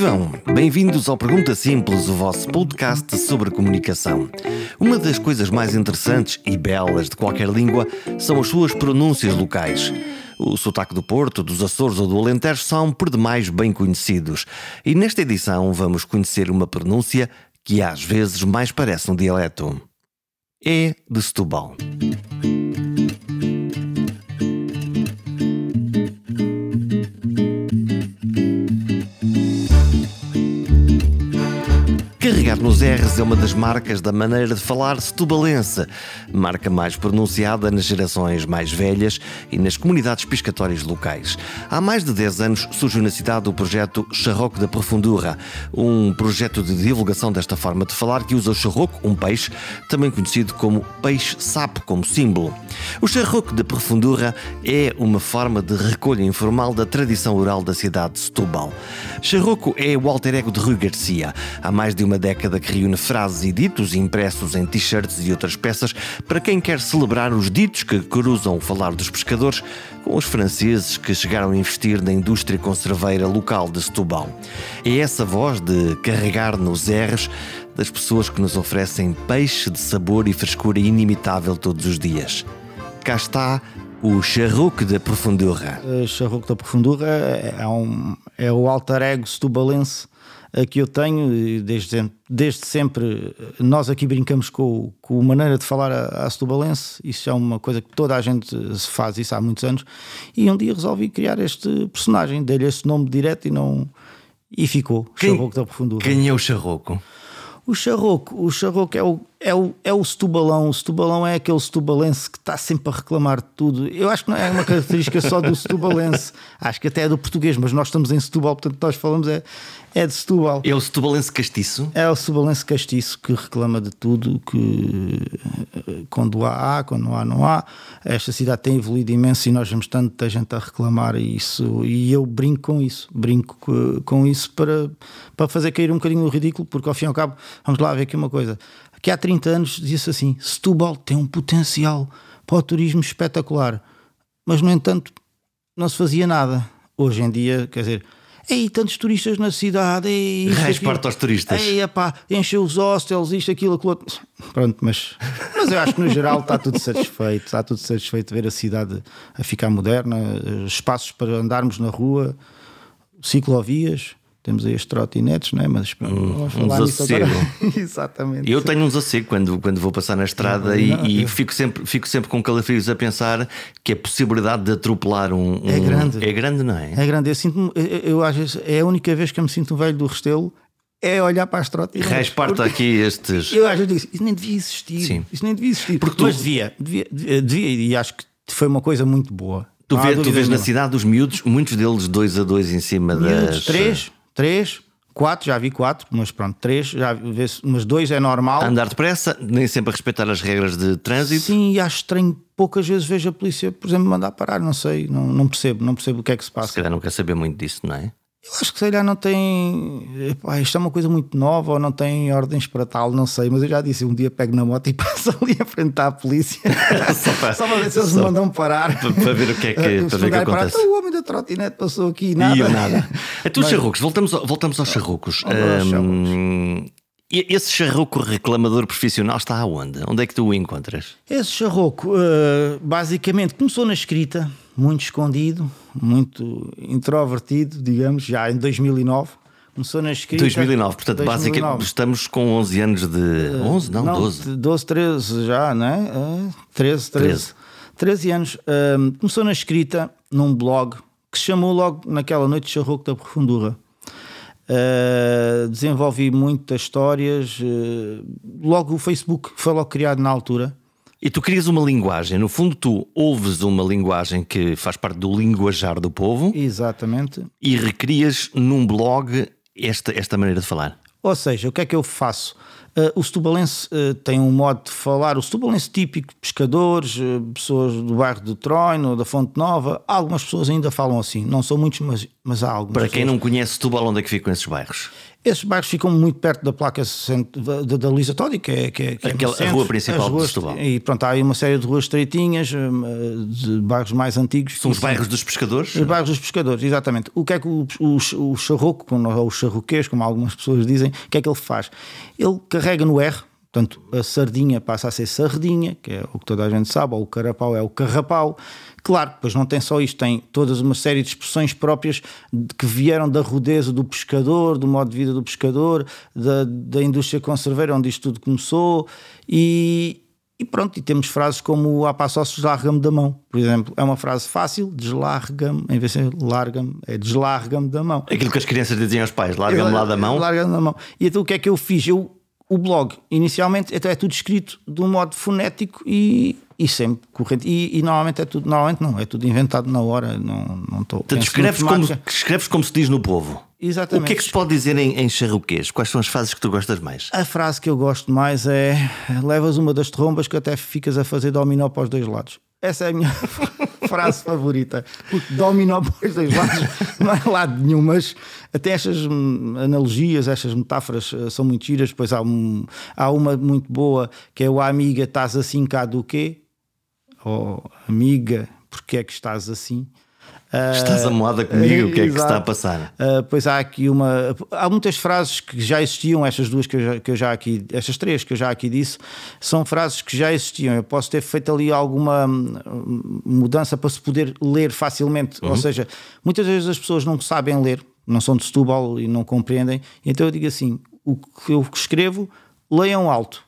Vivam! Bem-vindos ao Pergunta Simples, o vosso podcast sobre comunicação. Uma das coisas mais interessantes e belas de qualquer língua são as suas pronúncias locais. O sotaque do Porto, dos Açores ou do Alentejo são por demais bem conhecidos. E nesta edição vamos conhecer uma pronúncia que às vezes mais parece um dialeto. É de Setúbal. Carregar nos R's é uma das marcas da maneira de falar setubalense, marca mais pronunciada nas gerações mais velhas e nas comunidades piscatórias locais. Há mais de 10 anos surgiu na cidade o projeto Charroco da Profundura, um projeto de divulgação desta forma de falar que usa o charroco, um peixe, também conhecido como peixe-sapo, como símbolo. O Charroco da Profundura é uma forma de recolha informal da tradição oral da cidade de Setúbal. Charroco é o alter ego de Rui Garcia. Há mais de uma década que reúne frases e ditos impressos em t-shirts e outras peças para quem quer celebrar os ditos que cruzam o falar dos pescadores com os franceses que chegaram a investir na indústria conserveira local de Setúbal. É essa voz de carregar nos R's das pessoas que nos oferecem peixe de sabor e frescura inimitável todos os dias. Cá está o charruque da profundura. O charruque da profundura é, um, é o alter ego setubalense que eu tenho desde, desde sempre. Nós aqui brincamos com, com a maneira de falar a, a setubalense, isso é uma coisa que toda a gente faz isso há muitos anos. E um dia resolvi criar este personagem, dei-lhe esse nome direto e não. E ficou, quem, Charroco da Profundura. Quem é o Charroco? O charroco, o charroco é o, é o, é o setubalão. O setubalão é aquele setubalense que está sempre a reclamar de tudo. Eu acho que não é uma característica só do setubalense, acho que até é do português, mas nós estamos em Setúbal, portanto nós falamos é, é de Setúbal. É o setubalense castiço? É o setubalense castiço que reclama de tudo, que quando há, há, quando não há, não há. Esta cidade tem evoluído imenso e nós vemos tanta gente a reclamar isso e eu brinco com isso, brinco com isso para, para fazer cair um bocadinho no ridículo, porque ao fim e ao cabo, vamos lá ver aqui uma coisa, que há 30 anos disse assim, Setúbal tem um potencial para o turismo espetacular, mas no entanto não se fazia nada. Hoje em dia, quer dizer, Ei, tantos turistas na cidade. Ei, Resparta aos turistas. Ei, epá, encheu os hostels, isto, aquilo, aquilo outro. Pronto, mas, mas eu acho que no geral está tudo satisfeito. Está tudo satisfeito de ver a cidade a ficar moderna, espaços para andarmos na rua, ciclovias. Temos aí as trotinetes, não é? Mas hum, vamos falar um desassossego. Exatamente. Eu tenho um desassossego quando, quando vou passar na estrada não, e, não, e eu... fico, sempre, fico sempre com calafrios a pensar que a possibilidade de atropelar um, um. É grande. É grande, não é? É grande. Eu sinto eu, eu, às vezes, é a única vez que eu me sinto um velho do Restelo é olhar para as trotinetes. Resparta aqui estes. Eu às vezes digo isso nem devia existir. Sim. Isso nem devia existir. Porque Mas tu... devia, devia, devia, e acho que foi uma coisa muito boa. Tu, vê, tu vês na cidade os miúdos, muitos deles dois a dois em cima miúdos, das. Três três, quatro, já vi quatro, mas pronto, três, já vi, mas dois é normal. Andar depressa, nem sempre a respeitar as regras de trânsito. Sim, e acho estranho, poucas vezes vejo a polícia, por exemplo, mandar parar, não sei, não, não percebo, não percebo o que é que se passa. Se calhar não quer saber muito disso, não é? Eu acho que se calhar não tem. Epá, isto é uma coisa muito nova ou não tem ordens para tal, não sei. Mas eu já disse: um dia pego na moto e passo ali a frente à polícia só, para, só para ver se eles me mandam parar. Para, para, ver o que é que, para ver o que acontece. Parar, o homem da trotinete passou aqui nada. E eu nada. Então, mas... charrucos, voltamos, voltamos aos charrucos. Um, esse charroco reclamador profissional está aonde? Onde é que tu o encontras? Esse charroco, uh, basicamente, começou na escrita, muito escondido, muito introvertido, digamos, já em 2009. Começou na escrita. 2009, portanto, 2009. basicamente estamos com 11 anos de. 11? Não, não 12. 12, 13 já, não é? Uh, 13, 13. 13, 13 anos. Uh, começou na escrita, num blog, que se chamou logo naquela noite Charroco da Profundura. Uh, desenvolvi muitas histórias. Uh, logo o Facebook foi logo criado na altura. E tu crias uma linguagem, no fundo, tu ouves uma linguagem que faz parte do linguajar do povo. Exatamente. E recrias num blog esta, esta maneira de falar. Ou seja, o que é que eu faço? Uh, o setubalense uh, tem um modo de falar, o setubalense típico, pescadores, uh, pessoas do bairro do Troino, da Fonte Nova, algumas pessoas ainda falam assim, não são muitos, mas, mas há algumas. Para quem pessoas. não conhece Setúbal, onde é que ficam esses bairros? Esses bairros ficam muito perto da placa da, da Luísa Todi, que é, que é, que é Aquela, centro, a rua principal ruas, de Setúbal. E pronto, há aí uma série de ruas estreitinhas, de bairros mais antigos. São os bairros dos pescadores? Os bairros dos pescadores, exatamente. O que é que o, o, o charroco, ou o charroquês, como algumas pessoas dizem, o que é que ele faz? Ele carrega no R, Portanto, a sardinha passa a ser sardinha, que é o que toda a gente sabe, ou o carapau é o carrapau. Claro, pois não tem só isto, tem toda uma série de expressões próprias que vieram da rudeza do pescador, do modo de vida do pescador, da, da indústria conserveira, onde isto tudo começou, e, e pronto, e temos frases como a passos deslarga-me da mão, por exemplo. É uma frase fácil, deslarga-me, em vez de larga-me, é deslarga-me da mão. Aquilo que as crianças diziam aos pais, larga-me lá da mão. Larga-me da mão. E então o que é que eu fiz? Eu o blog, inicialmente, até é tudo escrito de um modo fonético e, e sempre corrente. E, e, normalmente é tudo, normalmente não, é tudo inventado na hora. Não, não estou. Portanto, escreves como, escreves como se diz no povo. Exatamente. O que é que se pode dizer em, em charruquês? Quais são as frases que tu gostas mais? A frase que eu gosto mais é: levas uma das trombas que até ficas a fazer dominó para os dois lados. Essa é a minha frase favorita. Porque dominó para os dois lados não é lado nenhum, mas até estas analogias, estas metáforas eh, são muito giras. Depois há, um, há uma muito boa que é o amiga, estás assim cá do quê? Ou oh, amiga, porque é que estás assim? Estás amoada comigo, o que é que está a passar? Uh, pois há aqui uma. Há muitas frases que já existiam, estas duas que eu já, que eu já aqui, estas três que eu já aqui disse, são frases que já existiam. Eu posso ter feito ali alguma hum, mudança para se poder ler facilmente. Uhum. Ou seja, muitas vezes as pessoas não sabem ler, não são de Setúbal e não compreendem. Então eu digo assim: o que eu escrevo, leiam alto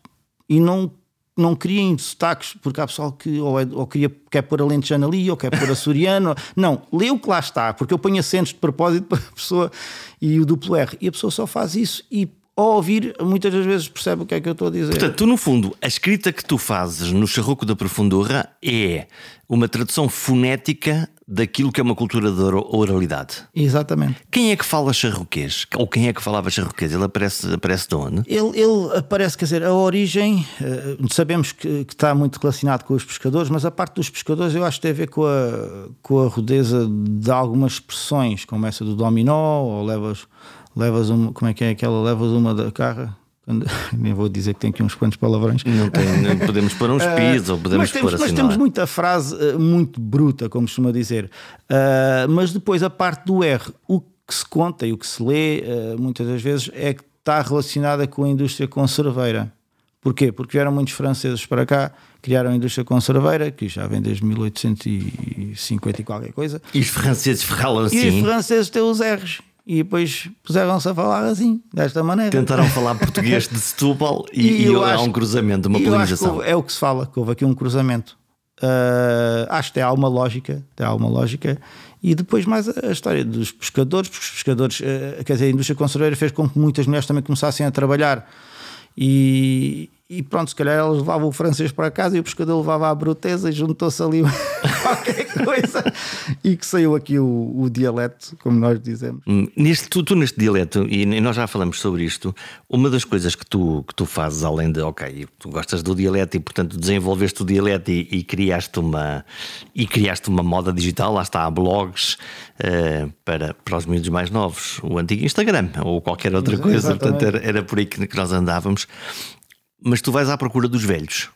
e não não criem sotaques, porque há pessoal que ou, é, ou queria, quer pôr alentejano ali, ou quer pôr açoriano. não, lê o que lá está, porque eu ponho acentos de propósito para a pessoa e o duplo R. E a pessoa só faz isso e ao ouvir, muitas das vezes percebe o que é que eu estou a dizer. Portanto, tu, no fundo, a escrita que tu fazes no Charruco da Profundura é uma tradução fonética daquilo que é uma cultura de oralidade. Exatamente. Quem é que fala charruquês? Ou quem é que falava charruquês? Ele aparece, aparece de onde? Ele, ele aparece, quer dizer, a origem, uh, sabemos que, que, está muito relacionado com os pescadores, mas a parte dos pescadores eu acho que tem a ver com a, com a rudeza de algumas expressões, como essa do dominó, ou levas levas uma, como é que é aquela? Levas uma da carra. Nem vou dizer que tem aqui uns quantos palavrões. Não, tem, podemos pôr uns pis ou podemos mas temos, pôr assim. Mas temos muita frase uh, muito bruta, como costuma dizer. Uh, mas depois a parte do R, o que se conta e o que se lê uh, muitas das vezes é que está relacionada com a indústria conserveira. Porquê? Porque vieram muitos franceses para cá, criaram a indústria conserveira, que já vem desde 1850 e qualquer coisa. E os franceses falam assim. E os franceses têm os R's e depois puseram-se a falar assim, desta maneira. Tentaram falar português de Setúbal e, e, e há um cruzamento, uma polinização. é o que se fala, que houve aqui um cruzamento. Uh, acho que tem alguma lógica, tem alguma lógica. E depois mais a, história dos pescadores, porque os pescadores, uh, quer dizer, a indústria conserveira fez com que muitas mulheres também começassem a trabalhar. E, e pronto, se calhar eles levavam o francês para casa e o pescador levava a bruteza e juntou-se ali qualquer coisa e que saiu aqui o, o dialeto, como nós dizemos. Hum, neste, tu, tu, neste dialeto, e nós já falamos sobre isto, uma das coisas que tu, que tu fazes, além de, ok, tu gostas do dialeto e portanto desenvolveste o dialeto e, e criaste uma e criaste uma moda digital, lá está, há blogs uh, para, para os miúdos mais novos, o antigo Instagram ou qualquer outra coisa, Exatamente. portanto era, era por aí que, que nós andávamos. Mas tu vais à procura dos velhos.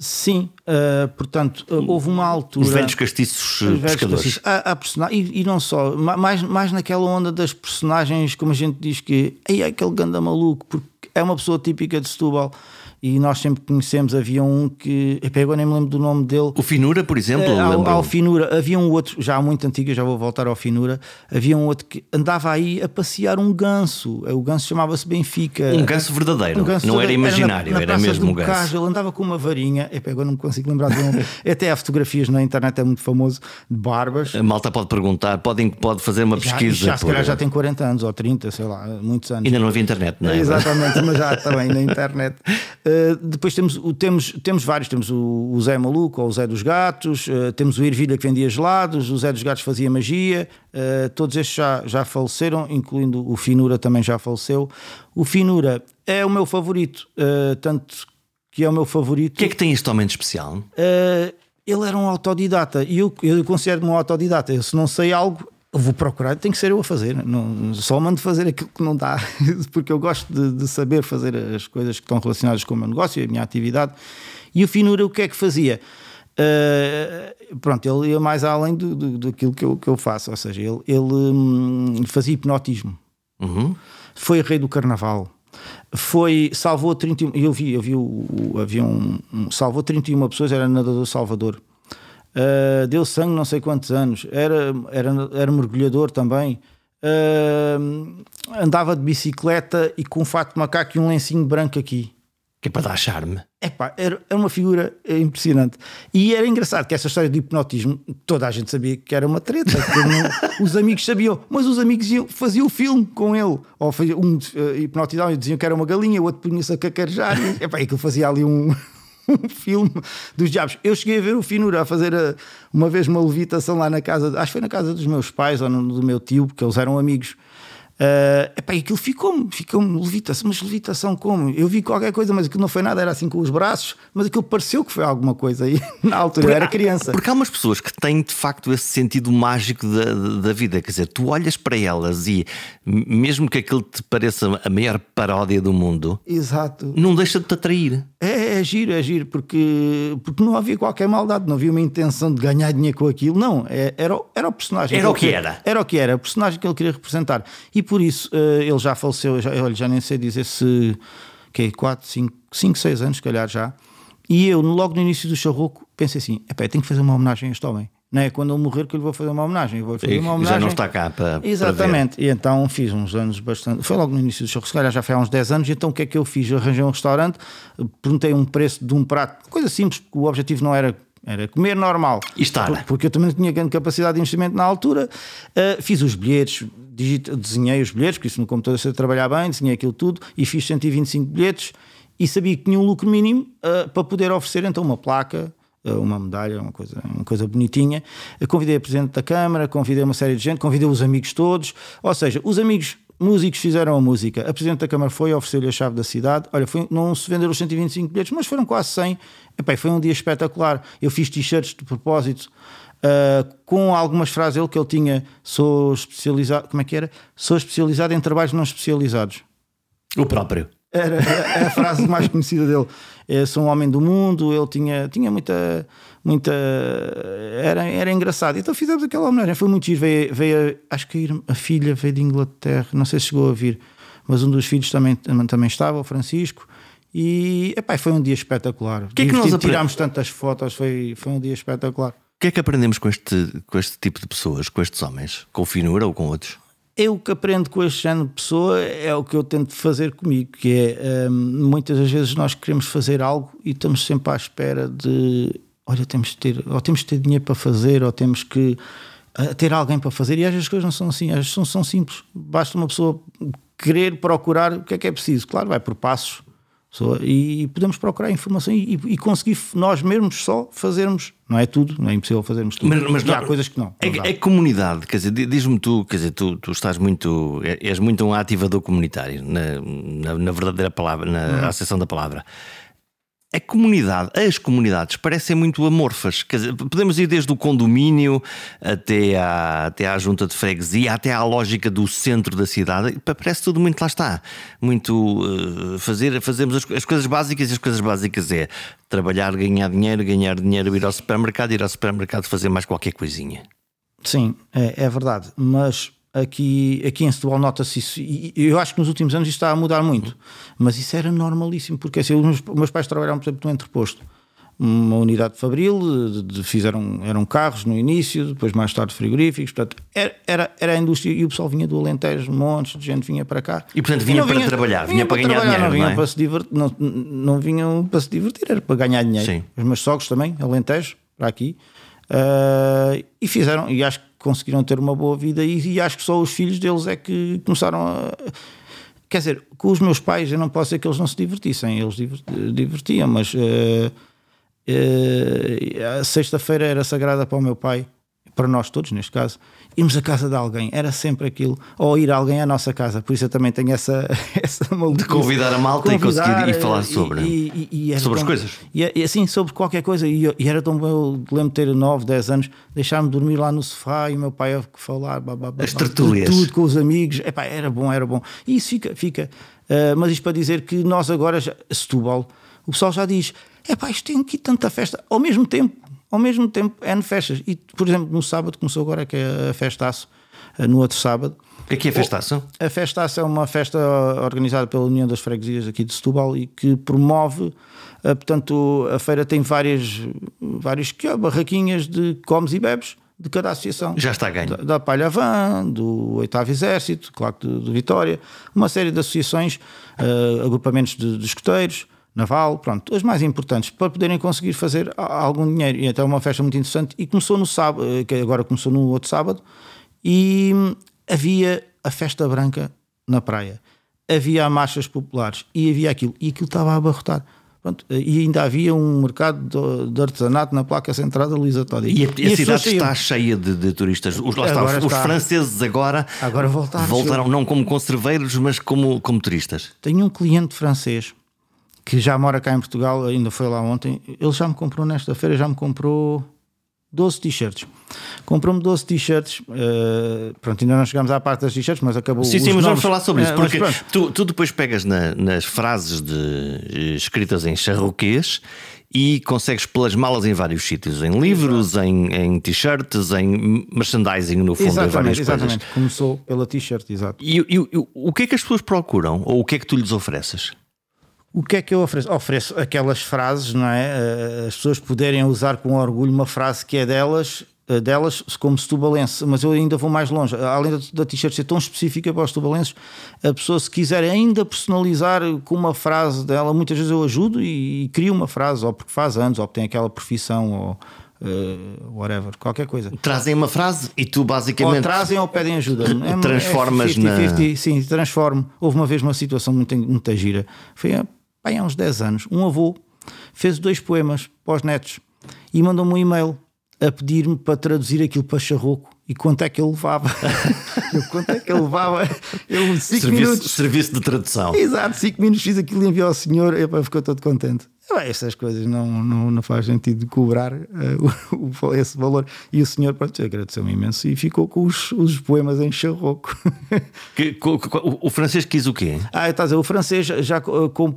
Sim, uh, portanto, uh, houve uma altura. Os velhos castiços os pescadores. Castiços. Há, há e, e, não só, mais, mais naquela onda das personagens, como a gente diz que é aquele ganda maluco, porque é uma pessoa típica de Setúbal e nós sempre conhecemos. Havia um que. eu agora nem me lembro do nome dele. O Finura, por exemplo? É, ao, Finura. Havia um outro, já muito antigo, já vou voltar ao Finura. Havia um outro que andava aí a passear um ganso. O ganso chamava-se Benfica. Um ganso verdadeiro. Um ganso não era imaginário, era, na, na era mesmo um ganso. Cage, ele andava com uma varinha. Epá, agora não me consigo lembrar do nome. Até há fotografias na internet, é muito famoso, de barbas. A malta pode perguntar, pode, pode fazer uma pesquisa. Já, já, se calhar já tem 40 anos ou 30, sei lá, muitos anos. Ainda não havia internet, não é? Exatamente, mas já também na internet. Uh, depois temos, temos, temos vários: temos o, o, Zé Maluco ou o Zé dos Gatos, uh, temos o Ervilha que vendia gelados, o Zé dos Gatos fazia magia. Uh, todos estes já, já faleceram, incluindo o Finura também já faleceu. O Finura é o meu favorito, tanto que é o meu favorito. O que é que tem este homem de especial? ele era um autodidata e eu, eu considero-me um autodidata. Eu, se não sei algo, vou procurar, tem que ser eu a fazer. Não, só mando fazer aquilo que não dá, porque eu gosto de, de, saber fazer as coisas que estão relacionadas com o meu negócio e a minha atividade. E o Finura, o que é que fazia? Uh, pronto, ele ia mais além do, do, daquilo que eu, que eu faço, ou seja, ele, ele hum, fazia hipnotismo, uhum. foi rei do carnaval, foi, salvou 31, eu vi, eu vi o, o avião, um, salvou 31 pessoas, era nadador Salvador. Uh, deu sangue não sei quantos anos, era, era, era mergulhador também. Uh, andava de bicicleta e com um fato de macaco e um lencinho branco aqui. Que é para dar charme. Epá, era, era uma figura impressionante. E era engraçado que essa história de hipnotismo, toda a gente sabia que era uma treta. Não, os amigos sabiam, mas os amigos iam, faziam o filme com ele. Ou um uh, hipnotizava e diziam que era uma galinha, o outro punha-se a cacarejar. E, epá, aquilo fazia ali um, um filme dos diabos. Eu cheguei a ver o Finura a fazer a, eh, uma vez uma levitação lá na casa, acho que foi na casa dos meus pais ou no, do meu tio, porque eles eram amigos. Uh, epá, aquilo ficou-me, ficou-me levitação, mas levitação como? Eu vi qualquer coisa, mas aquilo não foi nada, era assim com os braços, mas aquilo pareceu que foi alguma coisa aí na altura, porque, eu era criança. Porque há umas pessoas que têm de facto esse sentido mágico da, da vida, quer dizer, tu olhas para elas e mesmo que aquilo te pareça a maior paródia do mundo, Exato. não deixa de te atrair. É, é giro, é giro, porque, porque não havia qualquer maldade, não havia uma intenção de ganhar dinheiro com aquilo, não, é, era, era o personagem. Era o que era. Era o que era, o personagem que ele queria representar. E por isso uh, ele já faleceu, já, eu já nem sei dizer se que 4, 5, 5, 6 anos, se calhar já. E eu, logo no início do charroco, pensei assim: eu tenho que fazer uma homenagem a este homem. Não é quando ele morrer que eu lhe vou fazer uma homenagem. Eu vou fazer uma homenagem. Já não está cá para. Exatamente. Para e então fiz uns anos bastante. Foi logo no início do charroco, se calhar já foi há uns 10 anos. Então o que é que eu fiz? Eu arranjei um restaurante, perguntei um preço de um prato, coisa simples, porque o objetivo não era era comer normal. E estar. Porque eu também não tinha grande capacidade de investimento na altura. Uh, fiz os bilhetes, desenhei os bilhetes, porque isso no computador sei trabalhar bem, desenhei aquilo tudo e fiz 125 bilhetes e sabia que tinha um lucro mínimo uh, para poder oferecer então uma placa, uh, uma medalha, uma coisa, uma coisa bonitinha. convidei a Presidente da Câmara, convidei uma série de gente, convidei os amigos todos, ou seja, os amigos músicos fizeram a música. A Presidente da Câmara foi oferecer-lhe a chave da cidade. Olha, foi, não se venderam os 125 bilhetes, mas foram quase 100. Epá, foi um dia espetacular. Eu fiz t-shirts de propósito. Uh, com algumas frases ele que ele tinha sou especializado como é que era? Sou especializado em trabalhos não especializados o próprio. Era, era a frase mais conhecida dele. Eu sou um homem do mundo ele tinha tinha muita muita era, era engraçado. Então fizemos aquela homenagem. Foi muito giro. Veio, veio acho que a filha veio de Inglaterra. Não sei se chegou a vir mas um dos filhos também, também estava o Francisco. E epá, foi um dia espetacular. Que é que nós tirámos tantas fotos. Foi, foi um dia espetacular que é que aprendemos com este, com este tipo de pessoas, com estes homens? Com o Finura ou com outros? Eu o que aprendo com este género de pessoa é o que eu tento fazer comigo, que é hum, muitas das vezes nós queremos fazer algo e estamos sempre à espera de olha, temos de ter, ou temos de ter dinheiro para fazer, ou temos que uh, ter alguém para fazer, e às vezes as coisas não são assim, às vezes são, são simples. Basta uma pessoa querer procurar o que é que é preciso. Claro, vai por passos e podemos procurar informação e, e, conseguir nós mesmos só fazermos. Não é tudo, não é impossível fazermos tudo. Mas, mas não, há coisas que não. É, é, comunidade, quer dizer, diz-me tu, quer dizer, tu, tu estás muito, é, és muito um ativador comunitário, na, na, na verdadeira palavra, na uhum. acessão da palavra a comunidade, as comunidades parecem muito amorfas. Dizer, podemos ir desde o condomínio até à, até à junta de freguesia, até à lógica do centro da cidade. Parece tudo muito lá está. Muito uh, fazer, fazemos as, as, coisas básicas e as coisas básicas é trabalhar, ganhar dinheiro, ganhar dinheiro, ir ao supermercado, ir ao supermercado fazer mais qualquer coisinha. Sim, é, é verdade. Mas aqui, aqui em Setúbal nota-se isso. E eu acho que nos últimos anos isto está a mudar muito. Mas isso era normalíssimo, porque assim, os meus pais trabalharam, por exemplo, no entreposto. Uma unidade de fabril, de, de, fizeram, eram carros no início, depois mais tarde frigoríficos. Portanto, era, era, era a indústria e o pessoal vinha do Alentejo, montes de gente vinha para cá. E portanto vinha, para vinha, trabalhar, vinha, vinha para, ganhar dinheiro. Não vinham é? para se divertir, não, não vinham para se divertir, era para ganhar dinheiro. Sim. Os meus sogros também, Alentejo, para aqui. Uh, e fizeram, e acho que conseguiram ter uma boa vida e, e, acho que só os filhos deles é que começaram a quer dizer, com os meus pais eu não posso dizer que eles não se divertissem, eles divertiam, mas uh, uh, a sexta-feira era sagrada para o meu pai, para nós todos neste caso, irmos à casa de alguém, era sempre aquilo, ou ir alguém à nossa casa, por isso eu também tenho essa, essa De convidar a malta convidar, e conseguir ir falar sobre, e, e, e sobre tão, as coisas. E, assim, sobre qualquer coisa, e, era tão bom, eu lembro de ter 9, 10 anos, deixar-me dormir lá no sofá e o meu pai a falar, blá, as tertúlias. tudo com os amigos, Epá, era bom, era bom. E isso fica, fica. Uh, mas isto para dizer que nós agora, já, Setúbal, o pessoal já diz: é pá, isto tem aqui tanta festa. Ao mesmo tempo, ao mesmo tempo, é no festas. E, por exemplo, no sábado começou agora, que é a festaço, uh, no outro sábado. O que é que é a festaço? A festaço é uma festa organizada pela União das Freguesias aqui de Setúbal e que promove. Uh, portanto, a feira tem várias, várias barraquinhas de comes e bebes de cada associação. Já está ganho. Da, da Palha Van, do Oitavo Exército, claro, do, do Vitória, uma série de associações, uh, agrupamentos de, de escoteiros, naval, pronto, as mais importantes, para poderem conseguir fazer algum dinheiro. E então é uma festa muito interessante e começou no sábado, eh, que agora começou no outro sábado, e havia a festa branca na praia, havia marchas populares e havia aquilo, e aquilo estava a abarrotar. Pronto, e ainda havia um mercado de, artesanato na placa central da Luísa Todi. E a, e a cidade está cheia de, de turistas. Os, está, os, os franceses agora, agora voltaram, voltaram não como conserveiros, mas como, como turistas. Tenho um cliente francês que já mora cá em Portugal, ainda foi lá ontem. Ele já me comprou nesta feira, já me comprou 12 t-shirts. Comprou-me 12 t-shirts. Uh, pronto, ainda não chegamos à parte das t-shirts, mas acabou. Sim, sim, mas vamos falar sobre isso. Eh, porque tu, tu, depois pegas na, nas frases de, eh, escritas em charroquês e consegues plasmá-las em vários sítios, em livros, em, em t-shirts, em merchandising, no fundo, exatamente, em várias exatamente. coisas. Começou pela t-shirt, exato. E, e, e, o que é que as pessoas procuram? Ou o que é que tu lhes ofereces? O que é que eu ofereço? Ofereço aquelas frases, não é? As pessoas poderem usar com orgulho uma frase que é delas eh, delas como setubalense, mas eu ainda vou mais longe. Além da t-shirt ser tão específica para os setubalenses, a pessoa, se quiser ainda personalizar com uma frase dela, muitas vezes eu ajudo e, e crio uma frase, ou porque faz anos, ou porque tem aquela profissão, ou uh, whatever, qualquer coisa. Trazem uma frase e tu basicamente. Ou trazem ou pedem ajuda. É, transformas é 50, 50, na. sim, transformo. Houve uma vez uma situação muito, muito gira. Foi há, há uns 10 anos. Um avô fez dois poemas para os netos e mandou-me um e-mail a pedir-me para traduzir aquilo para charroco e quanto é que ele levava. eu, quanto é que ele levava? Eu, cinco serviço, minutos. Serviço de tradução. Exato, 5 minutos fiz aquilo e enviou ao senhor e ficou todo contente. Essas coisas não, não, não faz sentido cobrar uh, o, esse valor. E o senhor pronto, agradeceu-me imenso e ficou com os, os poemas em charroco. Que, o, o, francês quis o quê? Ah, está a dizer, o francês já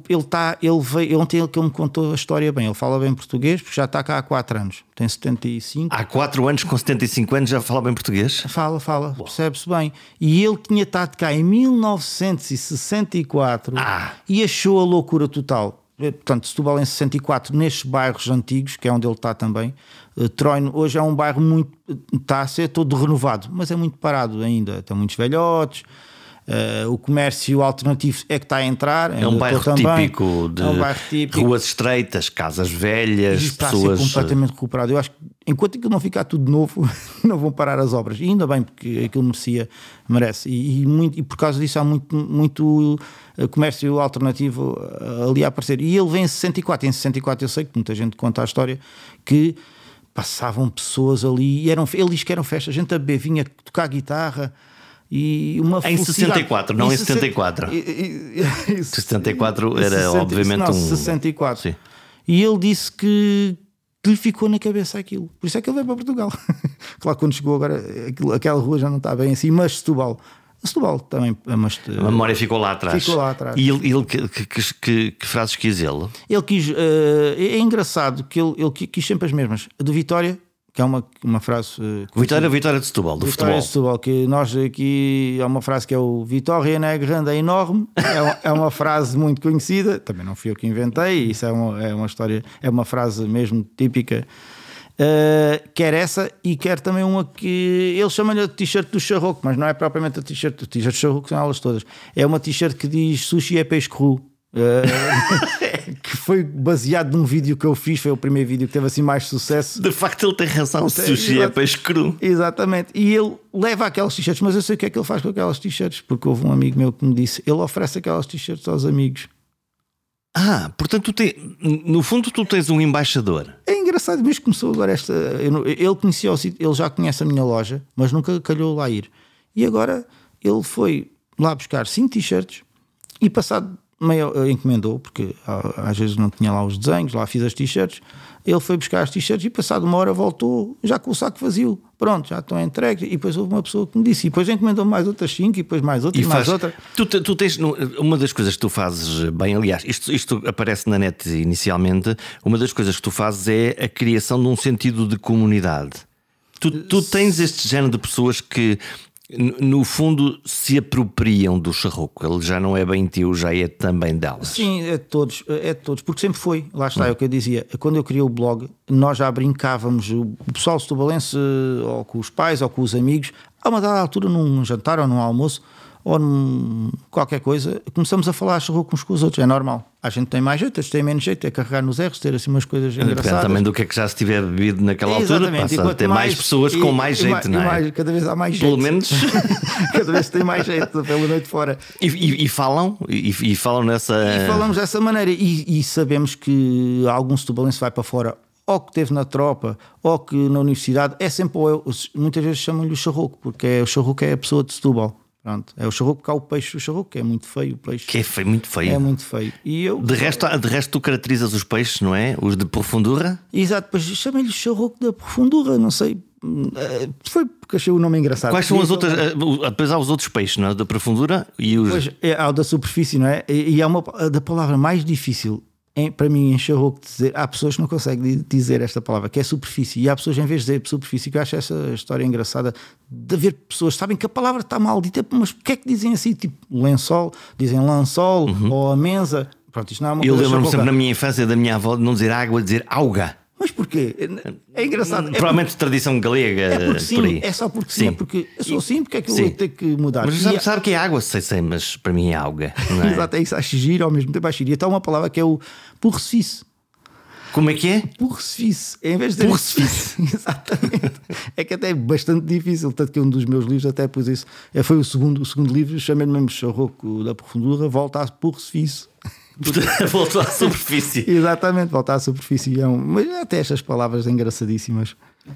ele está, ele veio, ontem ele que me contou a história bem, ele fala bem português, porque já está cá há 4 anos, tem 75. Há 4 anos, com 75 anos, já fala bem português? Fala, fala, percebe-se bem. E ele tinha estado cá em 1964 ah. e achou a loucura total eh, portanto, Setúbal em 64, nestes bairros antigos, que é onde ele está também, uh, Troino hoje é um bairro muito, está a ser todo renovado, mas é muito parado ainda, tem muitos velhotes, Uh, o comércio alternativo é que está a entrar. É um bairro também. típico de é um bairro típico. ruas estreitas, casas velhas, está pessoas. A ser completamente recuperado. Eu acho que enquanto aquilo não ficar tudo novo, não vão parar as obras. E ainda bem, porque aquilo merecia, merece. E, e, muito, e por causa disso há muito, muito eh, comércio alternativo eh, ali a aparecer. E ele vem em 64. Em 64 eu sei que muita gente conta a história que passavam pessoas ali e eram, ele diz que eram festas, a gente a beber, vinha tocar guitarra e uma Em 64, não em, em 74. 74 era 60, obviamente não, um. 64. Sim. E ele disse que, que lhe ficou na cabeça aquilo. Por isso é que ele veio para Portugal. claro, quando chegou agora, aquilo, aquela rua já não está bem assim, mas Setúbal. Setúbal também. Mas, a memória ficou lá atrás. Ficou lá atrás. E ele, ele que, que, que, que, frases quis ele? Ele quis. Uh, é engraçado que ele, ele quis sempre as mesmas. A do Vitória que é uma, uma frase. Uh, Vitória, Vitória de Setúbal, do Vitória futebol. de Setúbal, que nós aqui é uma frase que é o Vitória não é grande, é enorme. é, uma, é uma frase muito conhecida, também não fui eu que inventei, isso é uma, é uma história, é uma frase mesmo típica. Uh, quer essa e quer também uma que ele chama-lhe a t-shirt do charroco, mas não é propriamente a t-shirt. O t-shirt do charroco são elas todas. É uma t-shirt que diz sushi é peixe cru Uh, que foi baseado num vídeo que eu fiz, foi o primeiro vídeo que teve assim mais sucesso. De facto, ele tem razão, sushi é peixe cru. Exatamente. E ele leva aquelas t-shirts, mas eu sei o que é que ele faz com aquelas t-shirts, porque houve um amigo meu que me disse: ele oferece aquelas t-shirts aos amigos. Ah, portanto, tu no fundo, tu tens um embaixador. É engraçado, mas começou agora esta. Ele conhecia o sítio, ele já conhece a minha loja, mas nunca calhou lá ir. E agora ele foi lá buscar 5 t-shirts e passado meio encomendou, porque ah, às vezes não tinha lá os desenhos, lá fiz as t-shirts. Ele foi buscar as t-shirts e passado uma hora voltou já com o saco vazio. Pronto, já estão entregues. E depois houve uma pessoa que me disse, e depois encomendou mais outras 5 e depois mais outra e, e mais outra. Tu, tu tens uma das coisas que tu fazes bem, aliás, isto, isto aparece na net inicialmente. Uma das coisas que tu fazes é a criação de um sentido de comunidade. Tu, tu tens este género de pessoas que no fundo, se apropriam do charroco. Ele já não é bem teu, já é também delas. Sim, é de todos, é de todos, porque sempre foi. Lá está, é o que eu dizia. Quando eu criei o blog, nós já brincávamos, o pessoal setubalense, ou com os pais, ou com os amigos, a uma dada altura, num jantar ou num almoço, ou qualquer coisa, começamos a falar charroco uns com os outros. É normal. A gente tem mais jeito, a gente tem menos jeito, é carregar nos erros, ter assim umas coisas Depende engraçadas. também do que é que já se tiver bebido naquela altura. Passa a ter mais, mais pessoas e, com mais e, jeito, e, não é? Mais, cada vez há mais jeito. Pelo menos. cada vez tem mais jeito pela noite fora. E, falam? E, falam nessa. E falamos dessa maneira. E, sabemos que algum setubalense vai para fora ou que teve na tropa, ou que na universidade, é sempre, muitas vezes chamam-lhe o charroco, porque é, o charroco é a pessoa de Setúbal. Pronto, é o charroco, porque há o peixe, o charroco, que é muito feio. O peixe que é feio, muito feio. É muito feio. E eu, de, resto, de resto, tu caracterizas os peixes, não é? Os de profundura? Exato, depois chamei-lhe charroco da profundura, não sei. Eh, foi porque achei o nome engraçado. Quais são as outras? Depois há os outros peixes, não é? Da profundura e os. Pois, é, há o da superfície, não é? E, há uma da palavra mais difícil para mim, o de dizer. Há pessoas que não conseguem dizer esta palavra, que é superfície. E há pessoas, em vez de dizer superfície, que eu acho essa história engraçada de haver pessoas sabem que a palavra está mal dita, mas porquê é que dizem assim? Tipo, lençol, dizem lençol uhum. ou a mesa. Pronto, isto não é uma Eu lembro-me sempre na minha infância da minha avó de não dizer água, dizer auga. Mas porquê? É engraçado. É Provavelmente porque... tradição galega. É porque sim, por é só porque sim. sim. É porque eu sou assim, porque é que eu vou ter que mudar? Mas sabe, sabe que é água? Sei, sei, mas para mim é água. É? Exato, é isso, acho giro, ao mesmo tempo acho giro. E está uma palavra que é o porcice. Como é que é? Porcice. Em vez de Porcice. Exatamente. É que até é bastante difícil, tanto que um dos meus livros até pus isso. É, foi o segundo, o segundo livro, chamei-lhe mesmo Charroco da Profundura, volta a porcice. Voltou à superfície. Exatamente, voltar à superfície. É um... Mas até estas palavras engraçadíssimas.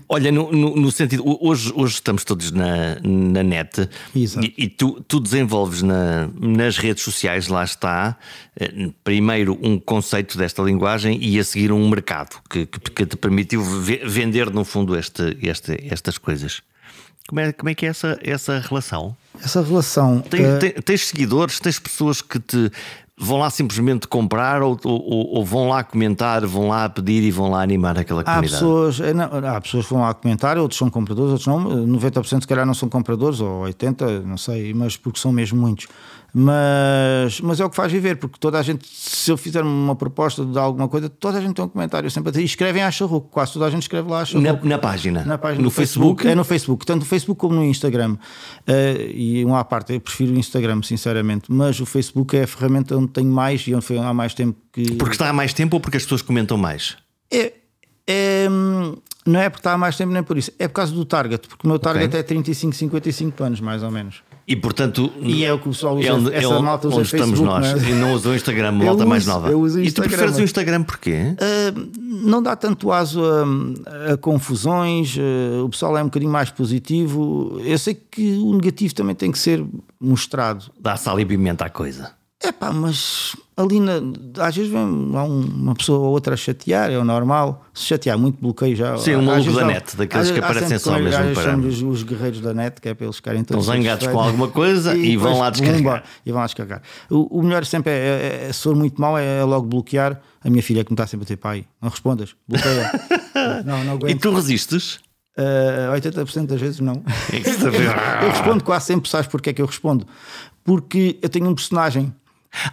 Olha, no, no, no, sentido, hoje, hoje estamos todos na, na net Exato. e, e tu, tu, desenvolves na, nas redes sociais, lá está, eh, primeiro um conceito desta linguagem e a seguir um mercado que, que, que te permitiu vender, no fundo, este, este, estas coisas. Como é, como é que é essa, essa relação? Essa relação. Tem, uh... tem, tens seguidores, tens pessoas que te vão lá simplesmente comprar ou, ou, ou, vão lá comentar, vão lá pedir e vão lá animar aquela comunidade? Há pessoas, é, não, há pessoas que vão lá comentar, outros são compradores, outros não. 90% se calhar não são compradores, ou 80%, não sei, mas porque são mesmo muitos mas, mas é o que faz viver, porque toda a gente, se eu fizer uma proposta de alguma coisa, toda a gente tem um comentário sempre a dizer, escrevem a Charruco, quase toda a gente escreve lá a na, na, página, na página no Facebook. Facebook. É no Facebook, tanto no Facebook como no Instagram. Uh, e uma à parte, eu prefiro o Instagram, sinceramente, mas o Facebook é a ferramenta onde tenho mais e onde foi há mais tempo que. Porque está há mais tempo ou porque as pessoas comentam mais? É. é não é porque está há mais tempo nem por isso, é por causa do target, porque o meu target okay. é 35, 55 anos, mais ou menos. E portanto, e é o que o pessoal usa, é onde, essa é malta usa onde Facebook, estamos nós não é? e não usa o Instagram, malta uso, mais nova. Eu uso e tu preferes o Instagram porquê? Uh, não dá tanto aso a, a confusões, uh, o pessoal é um bocadinho mais positivo. Eu sei que o negativo também tem que ser mostrado. Dá sal e pimenta à coisa. É pá, mas ali na, às vezes vem lá uma pessoa ou outra a chatear, é o normal. Se chatear muito, bloqueio já. Sim, um maluco da net, daqueles que aparecem só mesmo para. Os, os guerreiros da net, que é para eles ficarem todos. Estão zangados com alguma coisa e, vão lá descarregar. e vão lá descarregar. O, o melhor sempre é, é, é, se for muito mal, é, é logo bloquear. A minha filha que me está sempre a dizer, pai, não respondas, bloqueia. não, não aguento. E tu resistes? Uh, 80% das vezes não. eu respondo quase sempre, sabes porque é que eu respondo? Porque eu tenho um personagem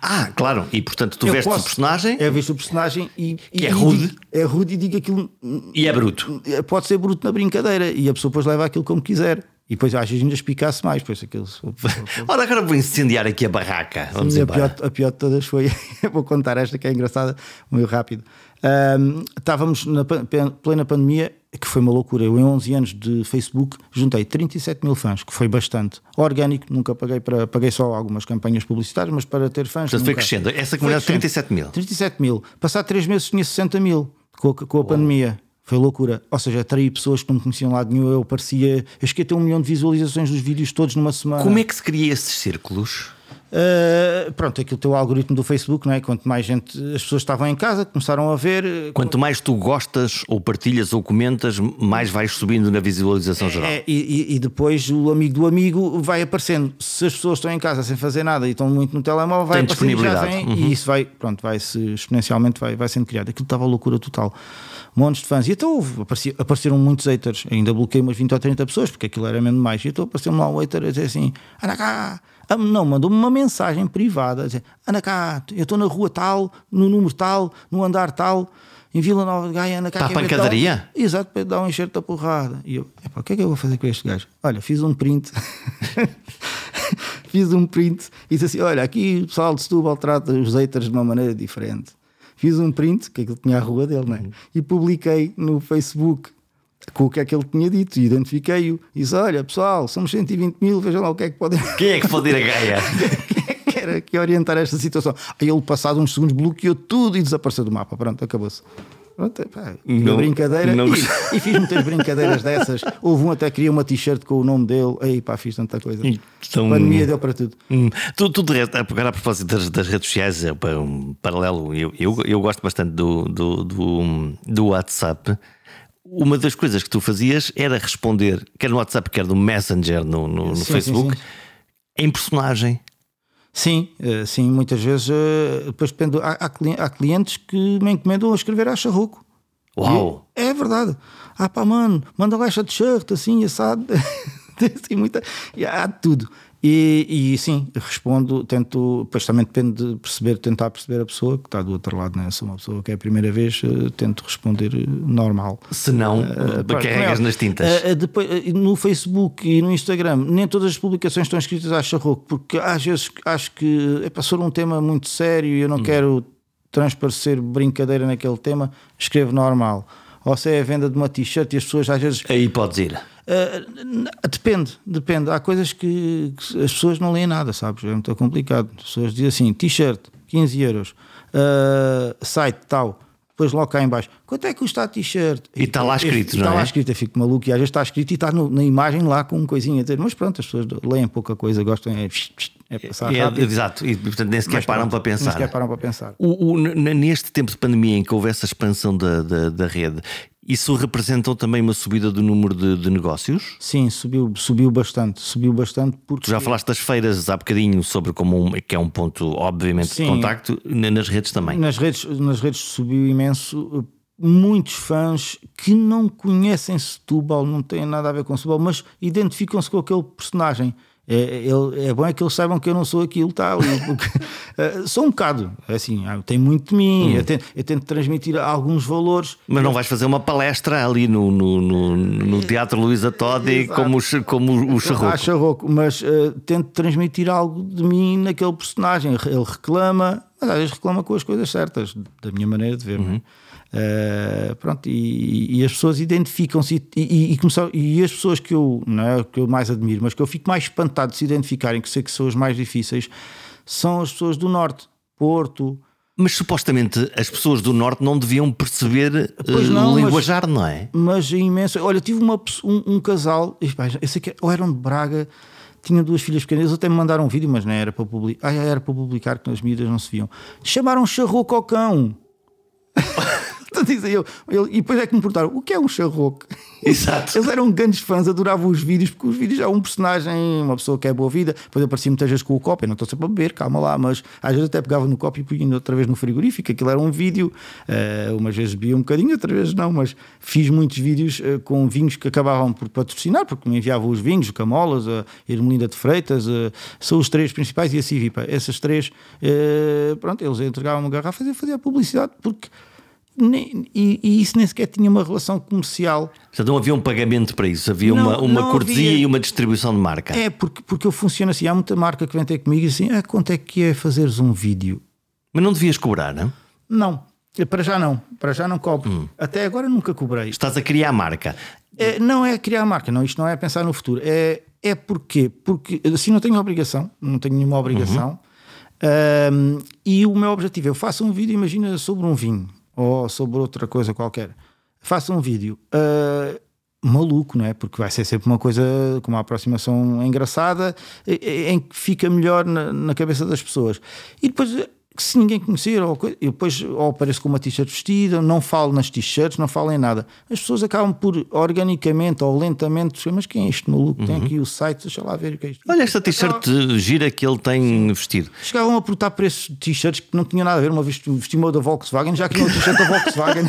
ah, claro, e portanto tu vestes o personagem. É visto o personagem e, que e, é rude. Digo, é rude e digo aquilo. E é bruto. Pode ser bruto na brincadeira e a pessoa depois leva aquilo como quiser. E depois às vezes ainda espicasse mais. Depois aquele... Ora, agora vou incendiar aqui a barraca. Vamos Sim, a, pior, a pior de todas foi. vou contar esta que é engraçada, muito rápido. Um, estávamos na plena pandemia, que foi uma loucura. Eu, em 11 anos de Facebook, juntei 37 mil fãs, que foi bastante. Orgânico, nunca paguei para. Paguei só algumas campanhas publicitárias, mas para ter fãs. Portanto, foi crescendo. Essa comunidade, 37 mil. 37 mil. Passado 3 meses tinha 60 mil com a, com a pandemia. Foi loucura. Ou seja, atraí pessoas que não me conheciam lá nenhum. Eu parecia. Eu cheguei a ter um milhão de visualizações dos vídeos todos numa semana. Como é que se cria esses círculos? Uh, pronto, aquilo teu algoritmo do Facebook, não é? Quanto mais gente, as pessoas estavam em casa, começaram a ver. Quanto mais tu gostas, ou partilhas, ou comentas, mais vais subindo na visualização geral. É, e, e, depois o amigo do amigo vai aparecendo. Se as pessoas estão em casa sem fazer nada e estão muito no telemóvel, vai Tem já vem, uhum. e isso vai, pronto, vai se exponencialmente vai, vai sendo criado. Aquilo estava loucura total. Montes de fãs. E então apareci, apareceram muitos haters. Ainda bloqueei umas 20 ou 30 pessoas, porque aquilo era mesmo mais. E então apareceu-me lá um hater a dizer assim: anda cá ah, não, mandou-me uma mensagem privada a dizer: Ana cá, eu estou na rua tal, no número tal, no andar tal, em Vila Nova de Gaia, Ana cá. Para a pancadaria? Exato, para dar um enxerto da porrada. E eu: o que é que eu vou fazer com este gajo? Olha, fiz um print. fiz um print e disse assim: Olha, aqui o pessoal de Setúbal trata os haters de uma maneira diferente. Fiz um print, que aquilo tinha a rua dele, né? E publiquei no Facebook com o que é que ele tinha dito e identifiquei-o. Disse: Olha, pessoal, somos 120 mil, vejam lá o que é que podem. Quem é que pode ir a Gaia? Quem era que orientar esta situação? Aí ele, passado uns segundos, bloqueou tudo e desapareceu do mapa. Pronto, acabou-se. Pronto, pá, não, brincadeira. Não... E, e, fiz muitas brincadeiras dessas. Houve um até que queria uma t-shirt com o nome dele. Aí pá, fiz tanta coisa. Então, Pandemia deu para tudo. Hum, tu, tu de resto, agora a propósito das, das redes sociais, é um paralelo. Eu, eu, eu gosto bastante do, do, do, do WhatsApp uma das coisas que tu fazias era responder, quer no WhatsApp, quer no Messenger, no, no, no sim, Facebook, sim, sim. em personagem. Sim, eh, sim, muitas vezes eh, depois depende, há, há, clientes que me encomendam a escrever a charruco. Uau! E é verdade. Ah pá, mano, manda lá esta t-shirt assim, assado. assim, muita... há tudo. E, e sim, respondo, tento, depois também depende de perceber, tentar perceber a pessoa que está do outro lado, né? se uma pessoa que é a primeira vez, eh, tento responder eh, normal. Se não, uh, carregas nas tintas. Uh, depois, no Facebook e no Instagram, nem todas as publicações estão escritas a charroco, porque às vezes acho que é ser um tema muito sério e eu não hum. quero transparecer brincadeira naquele tema, escrevo normal. Ou se é a venda de uma t-shirt e as pessoas às vezes. Aí podes ir. Uh, depende, depende. Há coisas que, que, as pessoas não leem nada, sabes? É muito complicado. As pessoas dizem assim: t-shirt, 15 euros, uh, site tal. Depois logo cá em baixo, quanto é que custa a t-shirt? E está lá escrito, não está é? lá escrito, eu fico maluco e às vezes está escrito e está no, na imagem lá com um coisinha a dizer, mas pronto, as pessoas leem pouca coisa, gostam é, é passar é, rápido. Exato, e portanto nem sequer param para pensar. Nem sequer param para pensar. O, o, neste tempo de pandemia em que houve essa expansão da, da, da rede, isso representou também uma subida do número de, de, negócios? Sim, subiu, subiu bastante. Subiu bastante porque. Tu já falaste das feiras há bocadinho sobre como um, que é um ponto, obviamente, Sim. de contacto, nas redes também. Nas redes, nas redes subiu imenso. Muitos fãs que não conhecem Setúbal, não têm nada a ver com Setúbal, mas identificam-se com aquele personagem. É, é, é, bom é que eles saibam que eu não sou aquilo tal. Porque, uh, sou um bocado, é assim, ah, tem muito de mim, hum. eu, tento, eu, tento, transmitir alguns valores. Mas não vais fazer uma palestra ali no, no, no, no Teatro Luísa Todi como, como o Charroco. Ah, Charroco, mas uh, tento transmitir algo de mim naquele personagem. Ele reclama, mas às vezes reclama com as coisas certas, da minha maneira de ver. É? Uh, pronto, e, e, as pessoas identificam-se e, e, e, e, as pessoas que eu, não é, que eu mais admiro, mas que eu fico mais espantado de se identificarem, que sei que são as mais difíceis, são as pessoas do Norte, Porto. Mas supostamente as pessoas do Norte não deviam perceber não, uh, linguajar, mas, não é? Mas é imenso. Olha, tive uma, um, um casal, esse aqui, ou eram de Braga, tinha duas filhas pequenas, eles até me mandaram um vídeo, mas não era para publicar. Ah, era para publicar que as medidas não se viam. Chamaram charroco ao cão. dizem eu, eu, e depois é que me perguntaram o que é um charroco? Exato. Eles eram grandes fãs, adoravam os vídeos, porque os vídeos é um personagem, uma pessoa que é boa vida. Depois aparecia muitas vezes com o copo, eu não estou sempre a beber, calma lá, mas às vezes até pegava no copo e punha outra vez no frigorífico. Aquilo era um vídeo, uh, umas vezes bebia um bocadinho, outras vezes não, mas fiz muitos vídeos uh, com vinhos que acabavam por patrocinar, porque me enviavam os vinhos, o Camolas, a Irmelinda de Freitas, uh, são os três principais e a Civipa. Essas três, pronto, eles entregavam uma garrafa e fazia publicidade, porque nem, e, e, isso nem sequer tinha uma relação comercial. Portanto, não havia um pagamento para isso, havia não, uma, uma cortesia havia. e uma distribuição de marca. É, porque, porque eu funciono assim. Há muita marca que vem ter comigo e assim: ah, quanto é que é fazeres um vídeo? Mas não devias cobrar, não? Não, para já não. Para já não cobro. Hum. Até agora nunca cobrei. Estás a criar marca. É, não é criar marca, não. Isto não é pensar no futuro. É, é porque, porque assim não tenho obrigação, não tenho nenhuma obrigação. Uhum. Um, e o meu objetivo, eu faço um vídeo, imagina, sobre um vinho ou sobre outra coisa qualquer. Faça um vídeo uh, maluco, não é? Porque vai ser sempre uma coisa com uma aproximação engraçada em que fica melhor na, na cabeça das pessoas. E depois que se ninguém conhecer, ou, eu depois ou apareço com uma t-shirt vestida, não falo nas t-shirts, não falo em nada. As pessoas acabam por organicamente ou lentamente dizer, mas quem é este maluco? Uhum. Tem aqui o site, deixa lá ver o que é isto. Olha esta t-shirt gira que ele tem Sim. vestido. Chegavam a perguntar por esses t-shirts que não tinha nada a ver, uma vez vestimos da Volkswagen, já que não t-shirt da Volkswagen.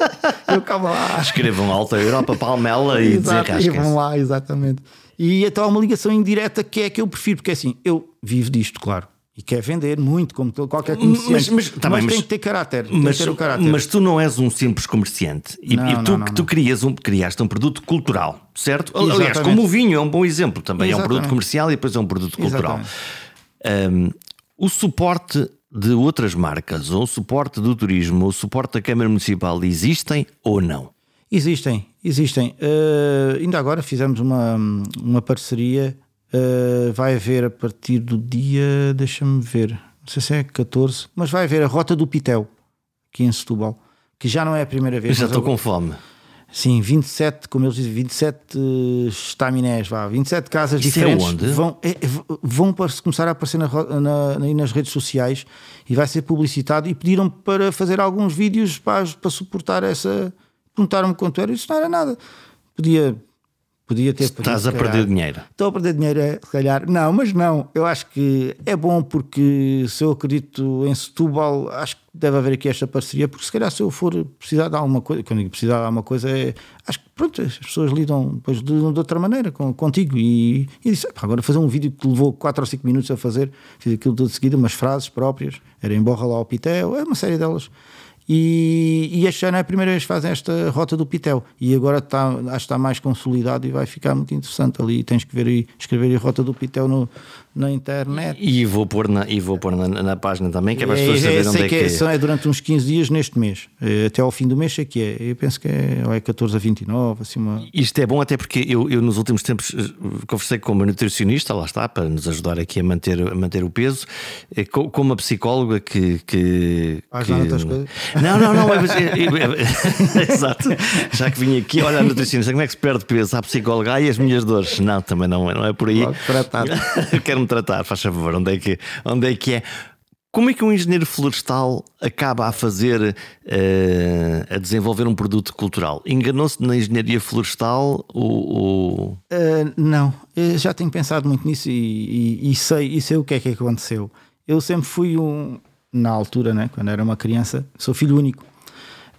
eu calma lá. Escrevam Alta Europa Palmela e desenrascam. E vão lá, exatamente. E então há uma ligação indireta que é que eu prefiro, porque é assim, eu vivo disto, claro e quer vender muito, como qualquer comerciante. Mas, mas, tá mas, bem, tem que ter caráter. Mas, ter caráter. mas tu não és um simples comerciante. E, não, e tu, não, não, tu crias um, criaste um produto cultural, certo? Exatamente. Aliás, como o vinho é um bom exemplo também. Exatamente. É um produto comercial e depois é um produto cultural. Um, o suporte de outras marcas, ou o suporte do turismo, ou o suporte da Câmara Municipal existem ou não? Existem, existem. Uh, ainda agora fizemos uma, uma parceria Uh, vai haver a partir do dia, deixa-me ver, não sei se é 14, mas vai haver a Rota do Pitel, aqui em Setúbal, que já não é a primeira vez. Eu já estou com fome. Sim, 27, como eles dizem, 27 estaminés, vá, 27 casas Isso é diferentes é onde? vão, é, vão começar a aparecer na, na, nas redes sociais e vai ser publicitado. E pediram para fazer alguns vídeos para, para suportar essa. Perguntaram-me quanto era, isso não era nada. Podia Podia ter Estás a perder dinheiro. Estou a perder dinheiro, é, se calhar. Não, mas não. Eu acho que é bom porque se eu acredito em Setúbal, acho que deve haver aqui esta parceria. Porque se calhar se eu for precisar de alguma coisa, quando digo precisar de alguma coisa, é, acho que pronto, as pessoas lidam depois de, de outra maneira com, contigo. E, e disse: agora fazer um vídeo que levou 4 ou 5 minutos a fazer, fiz aquilo tudo de seguida, umas frases próprias, era em Borra lá ao Pitel, é uma série delas. E, e este ano é a primeira vez que fazem esta rota do Pitel e agora está, acho que está mais consolidado e vai ficar muito interessante ali. Tens que ver e escrever a rota do Pitel no, na internet. E vou pôr na, e vou pôr na, na página também, que é para as pessoas é, saberem onde é que, é. é. é durante uns 15 dias neste mês, é, até ao fim do mês sei que é. Eu penso que é, ou é 14 a 29, assim uma... Isto é bom até porque eu, eu nos últimos tempos eh, conversei com uma nutricionista, lá está, para nos ajudar aqui a manter, a manter o peso, eh, com, com uma psicóloga que. que, que... Não, não, não, é, é, exato. Já que vim aqui, olha nutricionista, como é que se perde peso? A psicóloga, ai, as minhas dores. Não, também não, não é por aí. Quero me tratar, faz favor, onde é que, onde é, que é? Como é que um engenheiro florestal acaba a fazer, uh, a desenvolver um produto cultural? Enganou-se na engenharia florestal ou. Uh, não, eu já tenho pensado muito nisso e, e, e, sei, e sei o que é que aconteceu. Eu sempre fui um, na altura, né, quando era uma criança, sou filho único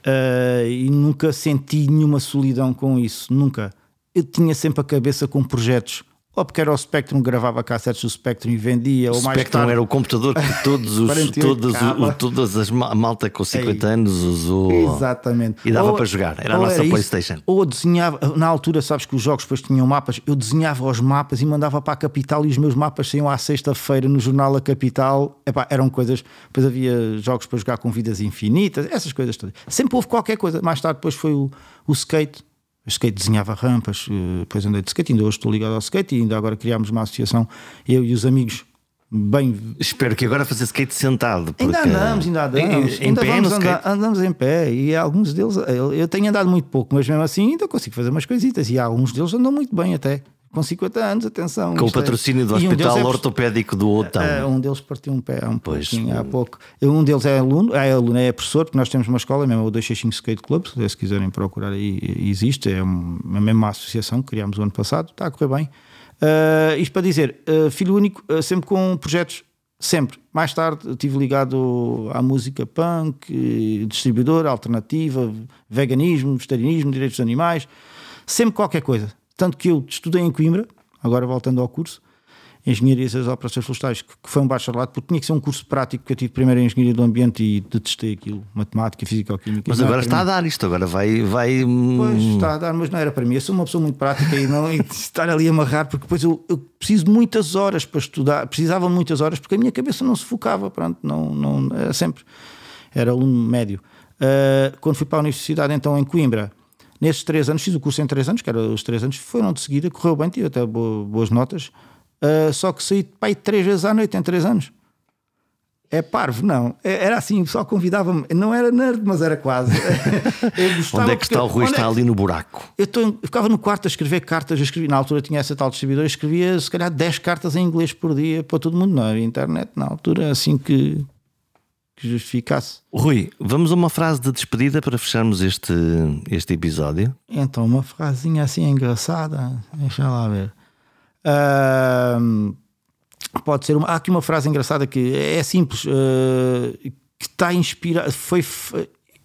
uh, e nunca senti nenhuma solidão com isso, nunca. Eu tinha sempre a cabeça com projetos ou porque era o Spectrum gravava cassetes do Spectrum e vendia, ou mais Spectrum tarde... era o computador que todos os, todos, o, todas as malta com 50 Ei. anos usou. Exatamente. E dava ou, para jogar, era a nossa era Playstation. Isso, ou desenhava, na altura, sabes que os jogos depois tinham mapas, eu desenhava os mapas e mandava para a capital e os meus mapas saíam à sexta-feira no jornal A Capital. Epá, eram coisas, depois havia jogos para jogar com vidas infinitas, essas coisas todas. Sempre houve qualquer coisa. Mais tarde depois foi o, o skate skate desenhava rampas, eh, depois andei de skate, ainda hoje estou ligado ao skate e ainda agora criámos uma associação, eu e os amigos. Bem, espero que agora fazer skate sentado. Porque... Ainda andamos, ainda andamos, em, ainda pé vamos andar, andamos em pé e alguns deles eu tenho andado muito pouco, mas mesmo assim ainda consigo fazer umas coisitas e alguns deles andam muito bem até com 50 anos, atenção. Com o é- patrocínio é... do Hospital um é... Ortopédico do Otão. Uh, um deles partiu um pé há um pois, pouquinho, há pouco. Um deles é aluno, é aluno, é professor, porque nós temos uma escola, mesmo o 265 Skate Club, se quiserem procurar aí, existe, é uma mesma associação que criámos o ano passado, está a correr bem. Uh, isto para dizer, uh, filho único, uh, sempre com projetos, sempre. Mais tarde estive ligado à música punk, distribuidor, alternativa, veganismo, vegetarianismo, direitos dos animais, sempre qualquer coisa tanto que eu estudei em Coimbra, agora voltando ao curso, Engenharia das Operações Florestais, que, que foi um bacharelado, porque tinha que ser um curso prático, que eu tive primeiro em Engenharia do Ambiente e detestei aquilo, Matemática, Física, Química. Mas agora está a dar isto, agora vai, vai. Pois está a dar, mas não era para mim. Eu sou uma pessoa muito prática e não e estar ali a amarrar, porque depois eu, eu, preciso muitas horas para estudar, precisava muitas horas, porque a minha cabeça não se focava, pronto, não, não, era sempre. Era aluno médio. Uh, quando fui para a universidade, então em Coimbra, nesses três anos, fiz o curso em três anos, que era os três anos, foram de seguida, correu bem, tive até boas notas. Uh, só que saí pai três vezes à noite em três anos. É parvo, não. É, era assim, o pessoal convidava-me. Não era nerd, mas era quase. onde é que está o Rui? Está é... ali no buraco. Eu, tô, eu, ficava no quarto a escrever cartas. escrevi, na altura tinha essa tal distribuidora. Escrevia se calhar 10 cartas em inglês por dia para todo mundo. Não era internet na altura, assim que, que justificasse. Rui, vamos a uma frase de despedida para fecharmos este, este episódio. Então, uma frasinha assim engraçada. Deixa lá ver. Uh, pode ser uma, há aqui uma frase engraçada que é simples, uh, que está inspirada. Foi,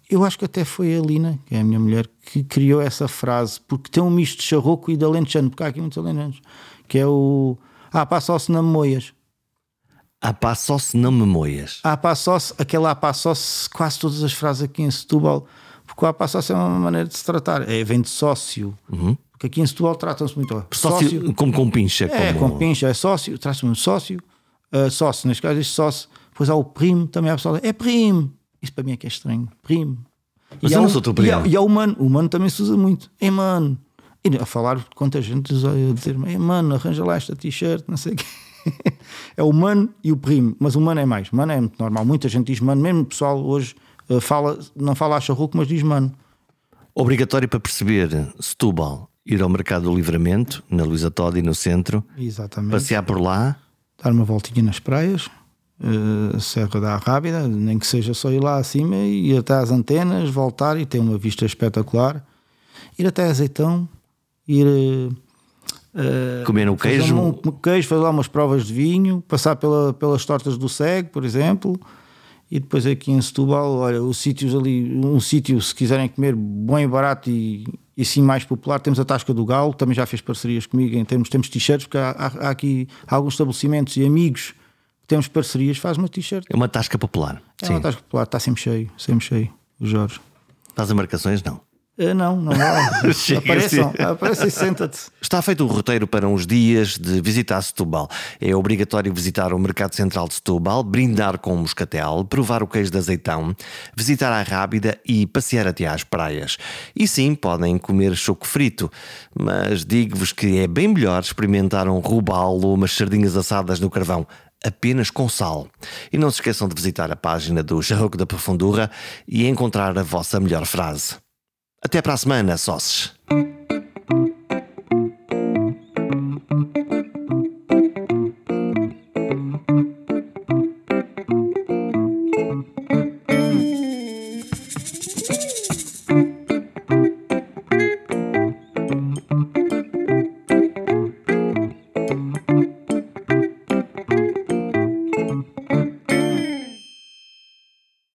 eu acho que até foi a Lina, que é a minha mulher, que criou essa frase, porque tem um misto de charroco e de alentejano, porque há aqui muitos alentejanos, que é o Ah, pá, só se não me moias. Ah, pá, só se não me moias. Ah, pá, só se, aquela pá, só se, quase todas as frases aqui em Setúbal, porque o ah, pá, só se é uma maneira de se tratar, é, vem de sócio. Uhum que aqui em Setúbal tratam-se muito. Sócio, sócio, como com pincha. É, como... com pincha, é sócio, trata-se muito sócio, uh, sócio, neste caso, este sócio. Depois há o primo, também há pessoal, é primo. Isso para mim é que é estranho, primo. Mas e eu não sou teu primo. E há, e há o mano, o mano também se usa muito, é mano. E a falar quanta gente a dizer, é mano, arranja lá esta t-shirt, não sei o quê. é o mano e o primo, mas o mano é mais. Mano é muito normal. Muita gente diz mano, mesmo o pessoal hoje uh, fala, não fala acharruco, mas diz mano. Obrigatório para perceber Setúbal ir ao Mercado do Livramento, na Luísa Todi, no centro. Exatamente. Passear por lá. Dar uma voltinha nas praias, uh, Serra da Rábida, nem que seja só ir lá acima e ir até às antenas, voltar e ter uma vista espetacular. Ir até Azeitão, ir. Uh, Comer no queijo. Um, um queijo, fazer lá umas provas de vinho, passar pela, pelas tortas do Cego, por exemplo. E depois aqui em Setúbal, olha, os sítios ali, um sítio, se quiserem comer bom e barato e e sim mais popular. Temos a Tasca do Galo, também já fez parcerias comigo em termos, temos t-shirts, porque há, há, aqui alguns estabelecimentos e amigos que temos parcerias, faz uma t-shirt. É uma tasca popular. É sim. uma tasca popular, está sempre cheio, sempre cheio, o Jorge. Faz marcações? Não. Uh, não, não há. Apareçam, apareçam e senta-te. Está feito o roteiro para uns dias de visitar Setúbal. É obrigatório visitar o Mercado Central de Setúbal, brindar com moscatel, provar o queijo de azeitão, visitar a Rábida e passear até às praias. E sim, podem comer choco frito, mas digo-vos que é bem melhor experimentar um robalo ou umas sardinhas assadas no carvão apenas com sal. E não se esqueçam de visitar a página do Charroco da Profundura e encontrar a vossa melhor frase. Até para a semana, sócios.